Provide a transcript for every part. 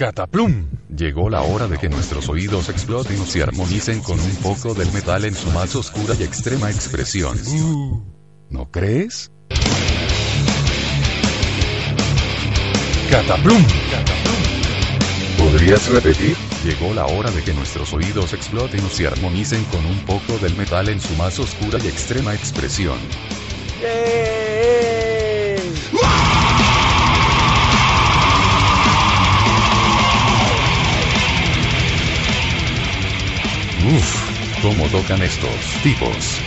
Cataplum. Llegó la hora de que nuestros oídos exploten y se armonicen con un poco del metal en su más oscura y extrema expresión. ¿No crees? Cataplum. ¿Podrías repetir? Llegó la hora de que nuestros oídos exploten y se armonicen con un poco del metal en su más oscura y extrema expresión. Uf, cómo tocan estos tipos.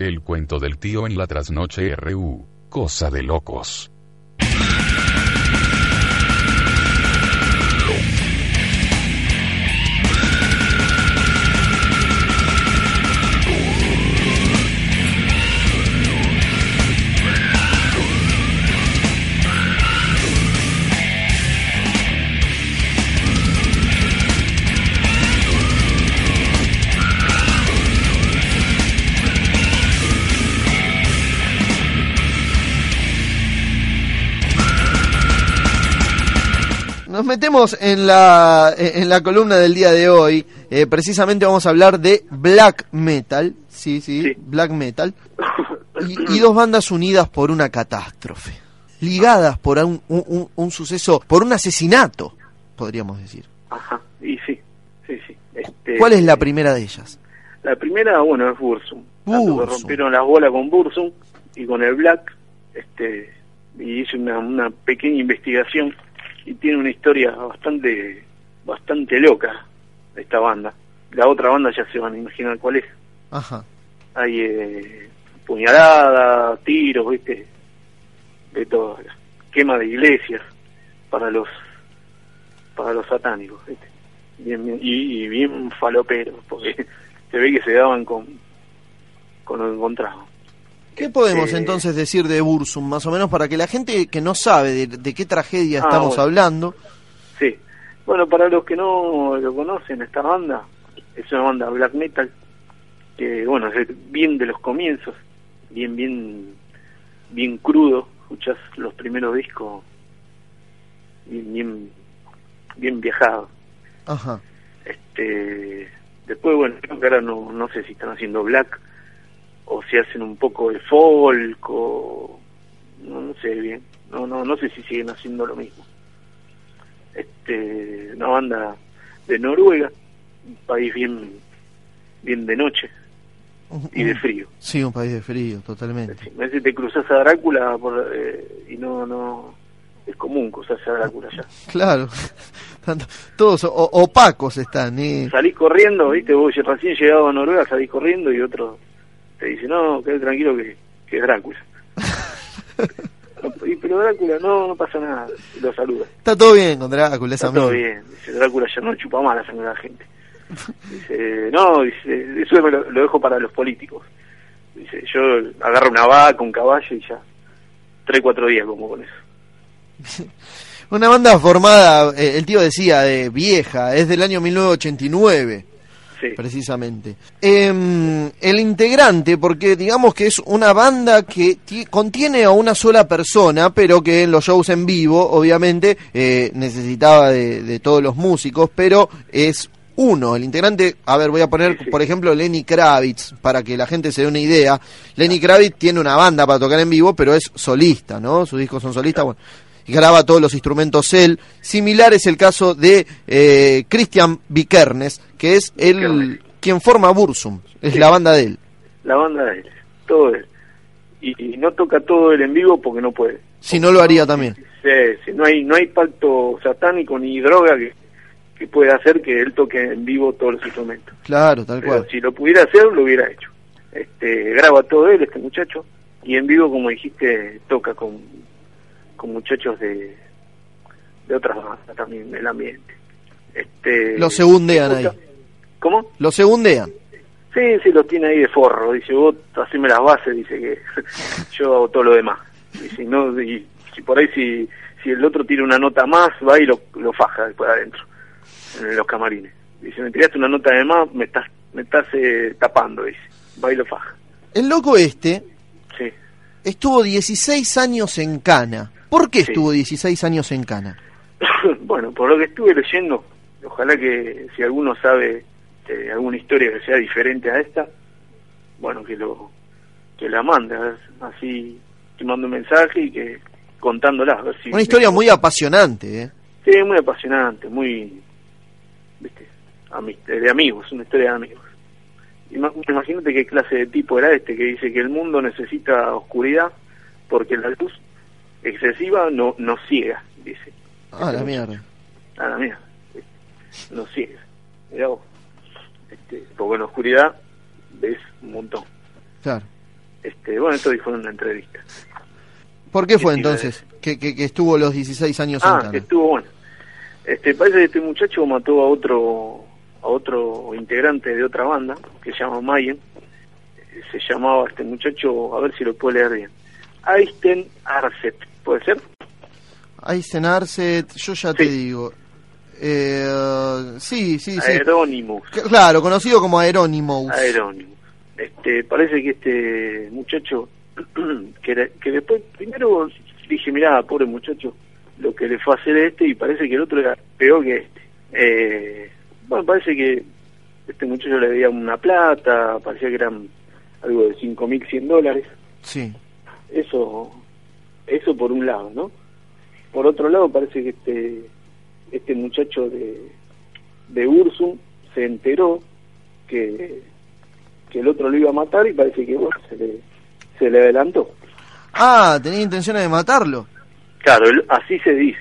El cuento del tío en la trasnoche RU. Cosa de locos. Nos metemos en la, en la columna del día de hoy. Eh, precisamente vamos a hablar de black metal. Sí, sí, Sí. black metal. Y, y dos bandas unidas por una catástrofe. Ligadas por un, un- un- un suceso, por un asesinato, podríamos decir. Ajá, y sí, sí, sí. Este, ¿Cuál es la primera de ellas? La primera, bueno, es Bursum. Bursum. rompieron las bolas con Bursum y con el Black. Este, y hice una, una pequeña investigación y tiene una historia bastante, bastante loca esta banda. La otra banda ya se van a imaginar cuál es. Ajá. Hay eh, puñalada, tiros, viste, de todo, quema de iglesias para los para los satánicos, ¿viste? Bien, bien- y, y bien faloperos, porque se ve que se daban con con lo encontrado. ¿Qué podemos Eh, entonces decir de Bursum, más o menos, para que la gente que no sabe de, de qué tragedia Ah, estamos bueno. hablando? Sí. Bueno, para los que no lo conocen, esta banda es una banda black metal que, bueno, es bien de los comienzos, bien, bien, bien crudo. Escuchás los primeros discos bien, bien, bien viajados. Ajá. Este, después, bueno, creo que ahora no, no sé si están haciendo black o si hacen un poco de folk o no, no sé bien. No, no, no sé si siguen haciendo lo mismo. Este, una banda de Noruega, un país bien, bien de noche y de frío. Sí, un país de frío, totalmente. Veces te cruzas a Drácula por, eh, y no, no, es común cruzarse a Drácula ya. Claro. Todos o- opacos están. ¿eh? salís corriendo, viste, vos recién llegado a Noruega salís corriendo y otro te dice, no, quédate tranquilo que, que es Drácula. No, y, pero Drácula, no, no pasa nada, lo saluda. Está todo bien con Drácula, es Está todo bien, dice, Drácula ya no chupa más la sangre de la gente. Dice, no, dice, eso lo, lo dejo para los políticos. Dice, yo agarro una vaca, un caballo y ya, tres, cuatro días como con eso. Una banda formada, eh, el tío decía, de vieja, es del año 1989. Sí, precisamente. Em, el integrante, porque digamos que es una banda que ti- contiene a una sola persona, pero que en los shows en vivo, obviamente, eh, necesitaba de, de todos los músicos, pero es uno. El integrante, a ver, voy a poner, Sí, sí. por ejemplo, Lenny Kravitz, para que la gente se dé una idea. Lenny Kravitz tiene una banda para tocar en vivo, pero es solista, ¿no? Sus discos son solistas, bueno. Graba todos los instrumentos él. Similar es el caso de eh, Christian Vikernes, que es el quien forma Bursum, es Sí. la banda de él. la banda de él, todo él. Y, y no toca todo él en vivo porque no puede. Si no lo haría también. Sí, sí, no hay no hay pacto satánico ni droga que, que pueda hacer que él toque en vivo todos los instrumentos. Claro, tal Pero cual. si lo pudiera hacer, lo hubiera hecho. Este, graba todo él, este muchacho, y en vivo, como dijiste, toca con, con muchachos de, de otras bandas también del ambiente. Este, Lo segundean ahí. ¿Cómo? Lo segundean. Sí, sí, los tiene ahí de forro. Dice, vos haceme las bases, dice que yo hago todo lo demás. Dice, no, y si por ahí si, si el otro tira una nota más, va y lo, lo faja después adentro, en los camarines. Dice, me tiraste una nota de más, me estás, me estás eh, tapando, dice. Va y lo faja. El loco este Sí, estuvo 16 años en Cana. ¿Por qué Sí. estuvo 16 años en Cana? bueno, por lo que estuve leyendo, ojalá que si alguno sabe eh, alguna historia que sea diferente a esta, bueno, que lo que la mande, así te mando un mensaje y que contándola, a ver si... Una historia muy apasionante, ¿eh? Sí, muy apasionante, muy, viste, de amigos, una historia de amigos. Ima- Imagínate qué clase de tipo era este que dice que el mundo necesita oscuridad porque la luz excesiva no nos ciega, dice. Ah, la mierda. A la mía, nos ciega. Mirá vos. Este, porque en la oscuridad ves un montón. Claro. Este, bueno, esto dijo en una entrevista. ¿Por qué fue entonces que, que, que estuvo los 16 años Ah, que estuvo bueno. Este, parece que este muchacho mató a otro a otro integrante de otra banda que se llama Mayen. Se llamaba este muchacho, a ver si lo puedo leer bien. Einstein Arset, ¿puede ser? Aysen Arset, yo ya te digo. Eh, sí, sí, sí. Aeronymous. C- Claro, conocido como Aeronymous. Aeronymous. Este, parece que este muchacho que, era- que después primero dije, mirá, pobre muchacho, lo que le fue a hacer este y parece que el otro era peor que este. Eh, bueno, parece que este muchacho le debía una plata, parecía que eran algo de 5.100 dólares. Sí. Eso, eso por un lado, ¿no? Por otro lado, parece que este, este muchacho de, de Ursum se enteró que, que el otro lo iba a matar y parece que bueno, se le, se le adelantó. Ah, tenía intenciones de matarlo. Claro, así se dice.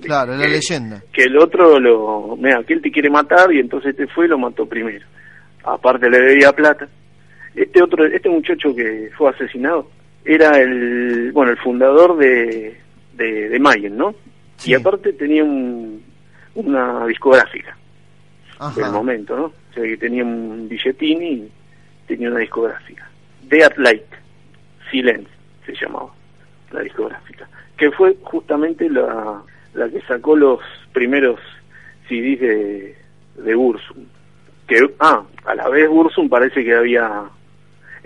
Claro, es la Que- leyenda. Que el otro lo, mira, que él te quiere matar y entonces este fue y lo mató primero. Aparte le debía plata. Este otro, este muchacho que fue asesinado era el, bueno, el fundador de, de, de Mayen, ¿no? Sí. Y aparte tenía un, una discográfica del Ajá. momento, ¿no? O sea que tenía un billetín y tenía una discográfica. Dead Light, Silence se llamaba la discográfica, que fue justamente la, la que sacó los primeros CDs de, de Bursum. Que, ah, a la vez Bursum parece que había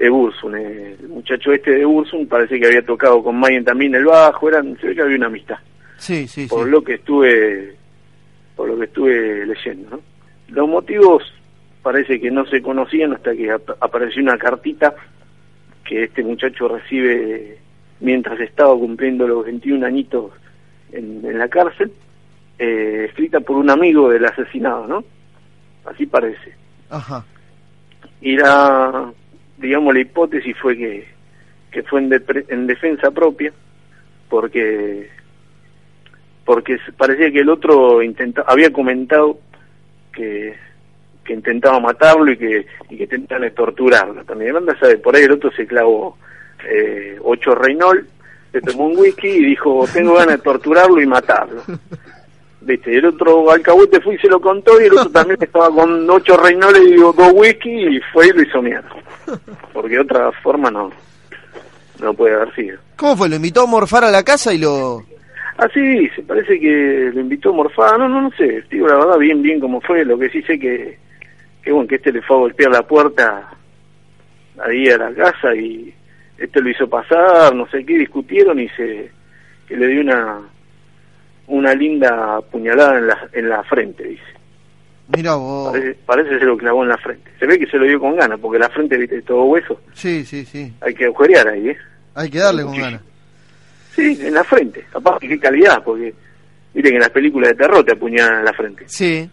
eh, Bursum, eh, el muchacho este de Bursum parece que había tocado con Mayen también el bajo, eran, se ve que había una amistad Sí, sí, sí. por lo que estuve por lo que estuve leyendo ¿no? los motivos parece que no se conocían hasta que ap- apareció una cartita que este muchacho recibe mientras estaba cumpliendo los 21 añitos en, en la cárcel eh, escrita por un amigo del asesinado no así parece Ajá. y la digamos la hipótesis fue que que fue en, depre- en defensa propia porque porque parecía que el otro intenta, había comentado que que intentaba matarlo y que y que intentaban torturarlo. También anda sabe por ahí el otro se clavó eh, ocho Reynol se tomó un whisky y dijo tengo ganas de torturarlo y matarlo viste el otro alcahuete fue y se lo contó y el otro también estaba con ocho Reynol y dos whisky y fue y lo hizo mierda. Porque de otra forma no no puede haber sido. ¿Cómo fue? ¿Lo invitó a morfar a la casa y lo...? Ah, sí, se parece que lo invitó a morfar, no, no, no sé, digo la verdad bien, bien cómo fue, lo que sí sé que, que bueno, que este le fue a golpear la puerta ahí a la casa y este lo hizo pasar, no sé qué, discutieron y se, que le dio una, una linda puñalada en la, en la frente, dice. Mira vos. Parece, parece se lo clavó en la frente. Se ve que se lo dio con ganas, porque la frente, viste, es todo hueso, Sí, sí, sí. hay que agujerear ahí, ¿eh? Hay que darle con ganas. Sí, en la frente. Aparte, qué calidad, porque viste que en las películas de terror te apuñalan en la frente. Sí.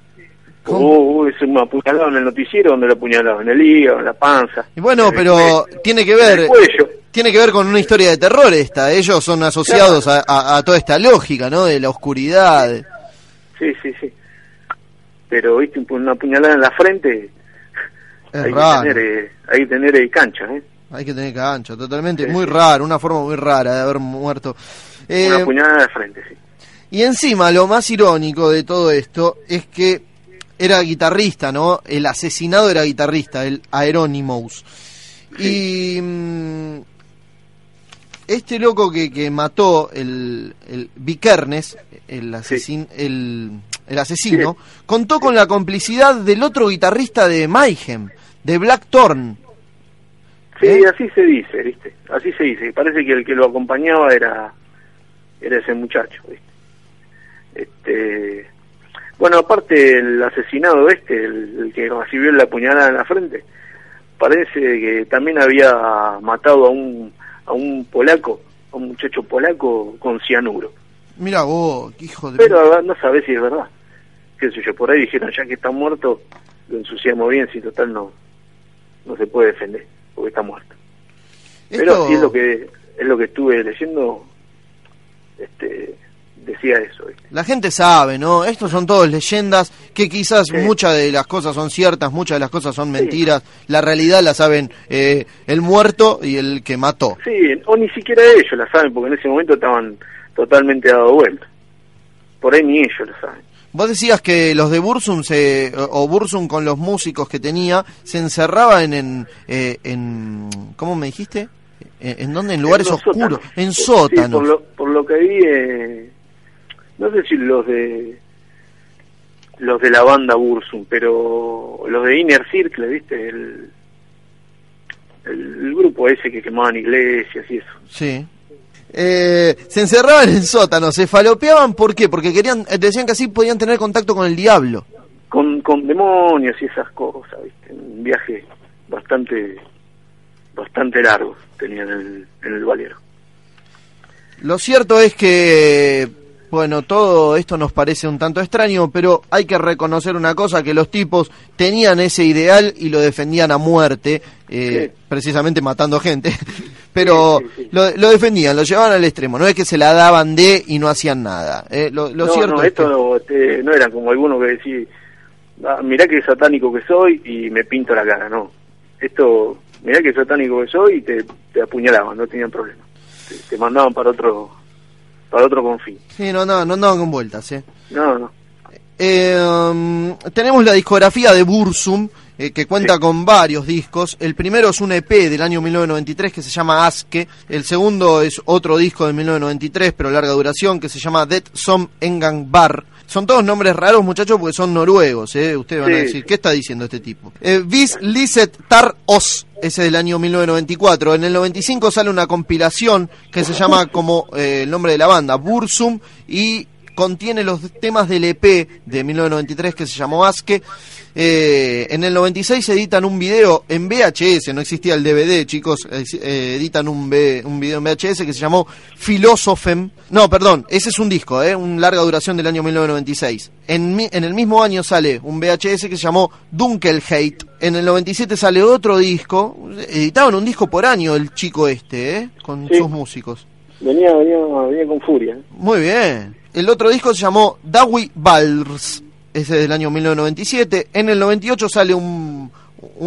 Oh, es un apuñalado en el noticiero donde lo apuñalado, en el hígado, en la panza. Y bueno, en pero tiene que en ver... el cuello. Tiene que ver con una historia de terror esta. Ellos son asociados a, a- a toda esta lógica, ¿no? De la oscuridad. Sí, sí, sí. Pero, viste, una puñalada en la frente, Es hay, raro. que tener, eh, hay que tener eh, cancha, ¿eh? Hay que tener cancha, totalmente. Sí, Muy sí. raro, una forma muy rara de haber muerto. Eh, Una puñalada de frente, sí. y encima, lo más irónico de todo esto es que era guitarrista, ¿no? El asesinado era guitarrista, el Aeronymous. Y mm, este loco que, que mató el, el Vikernes, el, asesin, el, el asesino, contó con la complicidad del otro guitarrista de Mayhem, de Blackthorn. Sí, ¿Eh? así se dice, ¿viste? Así se dice. Parece que el que lo acompañaba era era ese muchacho. Este, bueno, aparte el asesinado este, el, que recibió la puñalada en la frente, parece que también había matado a un, a un polaco, a un muchacho polaco con cianuro. Mira vos, hijo de... Pero no sabés si es verdad. Qué sé yo, por ahí dijeron, ya que está muerto, lo ensuciamos bien, si total no, no se puede defender, porque está muerto. Pero sí es lo que es lo que estuve leyendo, este decía eso. La gente sabe, ¿no? Estos son todos leyendas que quizás muchas de las cosas son ciertas, muchas de las cosas son mentiras. La realidad la saben eh, el muerto y el que mató. Sí, o ni siquiera ellos la saben porque en ese momento estaban totalmente dado vuelta. Por ahí ni ellos lo saben. Vos decías que los de Bursum, se, o Bursum con los músicos que tenía, se encerraba en, en, eh, en ¿cómo me dijiste? ¿En, dónde? En lugares oscuros, en sótanos. por, lo, por lo que vi, eh, no sé si los de los de la banda Bursum, pero los de Inner Circle, ¿viste? El, el, grupo ese que quemaban iglesias y eso. Sí. Eh, se encerraban en sótanos, se falopeaban, ¿por qué? Porque querían, decían que así podían tener contacto con el diablo. Con, con demonios y esas cosas, ¿viste? Un viaje bastante bastante largo tenían en el, en valero. Lo cierto es que, bueno, todo esto nos parece un tanto extraño, pero hay que reconocer una cosa, que los tipos tenían ese ideal y lo defendían a muerte, eh, precisamente matando gente, pero Lo, defendían, lo llevaban al extremo, no es que se la daban de y no hacían nada. Eh, lo, no, cierto no, esto no, este, no era como alguno que decía, ah, mirá que satánico que soy y me pinto la cara, no. Esto mirá que satánico que soy y te, te apuñalaban, no tenían problema. Te, mandaban para otro para otro confín. Sí, no, no, no andaban con vueltas, ¿eh? No, no. Eh, um, tenemos la discografía de Bursum, eh, que cuenta con varios discos. El primero es un EP del año 1993 que se llama Aske. El segundo es otro disco de 1993, pero larga duración, que se llama Dead Som Engang Bar. Son todos nombres raros, muchachos, porque son noruegos, ¿eh? Ustedes van a decir, ¿qué está diciendo este tipo? Eh, Vis Liset Tar Os, ese del año 1994. En el 95 sale una compilación que se llama como eh, el nombre de la banda, Bursum, y contiene los temas del EP de 1993 que se llamó Aske. Eh, en el 96 editan un video en VHS, no existía el DVD, chicos, eh, editan un, un video en VHS que se llamó Philosophem. No, perdón, ese es un disco, eh, un larga duración del año 1996. En, en el mismo año sale un VHS que se llamó Dunkelheit. En el 97 sale otro disco, editaban un disco por año el chico este, eh, con sus músicos. Venía, venía, venía con furia. Muy bien. El otro disco se llamó Dawi Bals es del año 1997. En el 98 sale un,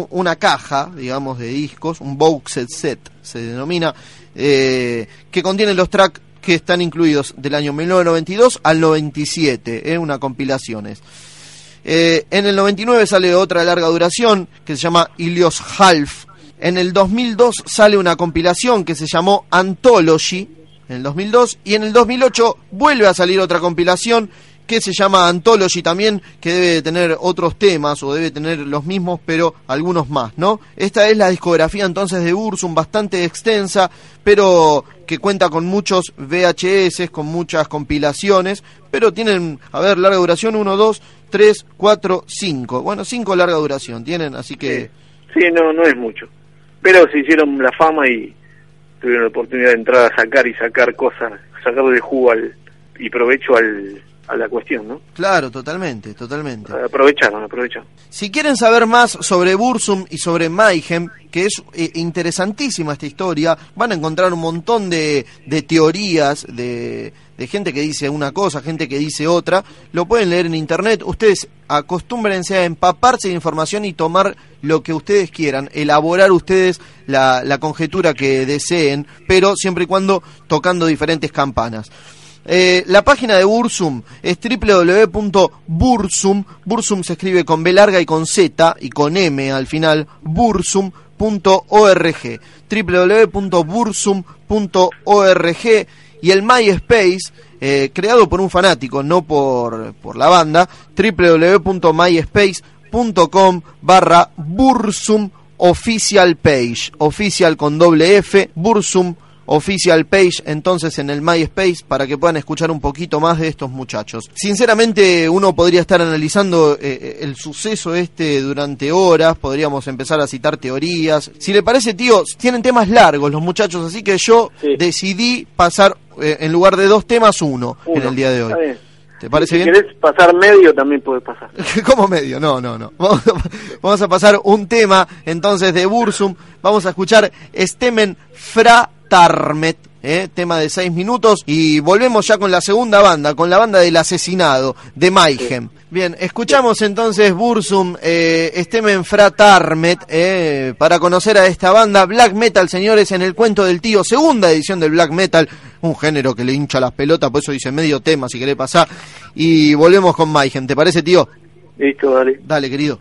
una caja, digamos, de discos, un boxed set se denomina, eh, que contiene los tracks que están incluidos del año 1992 al 97, eh, una compilaciones. Eh, en el 99 sale otra larga duración que se llama Ilios Half. En el 2002 sale una compilación que se llamó Anthology, en el 2002, y en el 2008 vuelve a salir otra compilación que se llama Anthology también, que debe tener otros temas o debe tener los mismos, pero algunos más, ¿no? Esta es la discografía entonces de Ursum, bastante extensa, pero que cuenta con muchos VHS, con muchas compilaciones, pero tienen, a ver, larga duración, 1, 2, 3, 4, 5. Bueno, 5 larga duración tienen, así que... Sí, no, no es mucho. Pero se hicieron la fama y tuvieron la oportunidad de entrar a sacar y sacar cosas, sacar de jugo al, y provecho al a la cuestión, ¿no? Claro, totalmente, totalmente. Aprovecharon, aprovecharon. Si quieren saber más sobre Bursum y sobre Mayhem, que es eh, interesantísima esta historia, van a encontrar un montón de, de teorías, de, de, gente que dice una cosa, gente que dice otra, lo pueden leer en internet. Ustedes acostúmbrense a empaparse de información y tomar lo que ustedes quieran, elaborar ustedes la, la conjetura que deseen, pero siempre y cuando tocando diferentes campanas. Eh, la página de Bursum es www.bursum, Bursum se escribe con B larga y con Z y con M al final, bursum.org, www.bursum.org y el MySpace, eh, creado por un fanático, no por, por la banda, www.myspace.com barra Bursum Official Page, oficial con doble F, Bursum official page entonces en el MySpace para que puedan escuchar un poquito más de estos muchachos. Sinceramente uno podría estar analizando eh, el suceso este durante horas, podríamos empezar a citar teorías. Si le parece, tío, tienen temas largos los muchachos, así que yo Sí. decidí pasar eh, en lugar de dos temas uno, en el día de hoy. ¿Te parece si bien? querés pasar medio también puede pasar. ¿Cómo medio? No, no, no. Vamos a, pasar un tema entonces de Bursum. Vamos a escuchar Stemen Fratarmet. ¿eh? Tema de seis minutos. Y volvemos ya con la segunda banda, con la banda del asesinado, de Mayhem. Bien, escuchamos entonces Bursum, eh, Stemen Fratarmet, eh, para conocer a esta banda. Black Metal, señores, en el cuento del tío. Segunda edición del Black Metal. Un género que le hincha las pelotas, por eso dice medio tema, si querés pasar. Y volvemos con Mayhem. ¿Te parece, tío? Listo, dale. Dale, querido.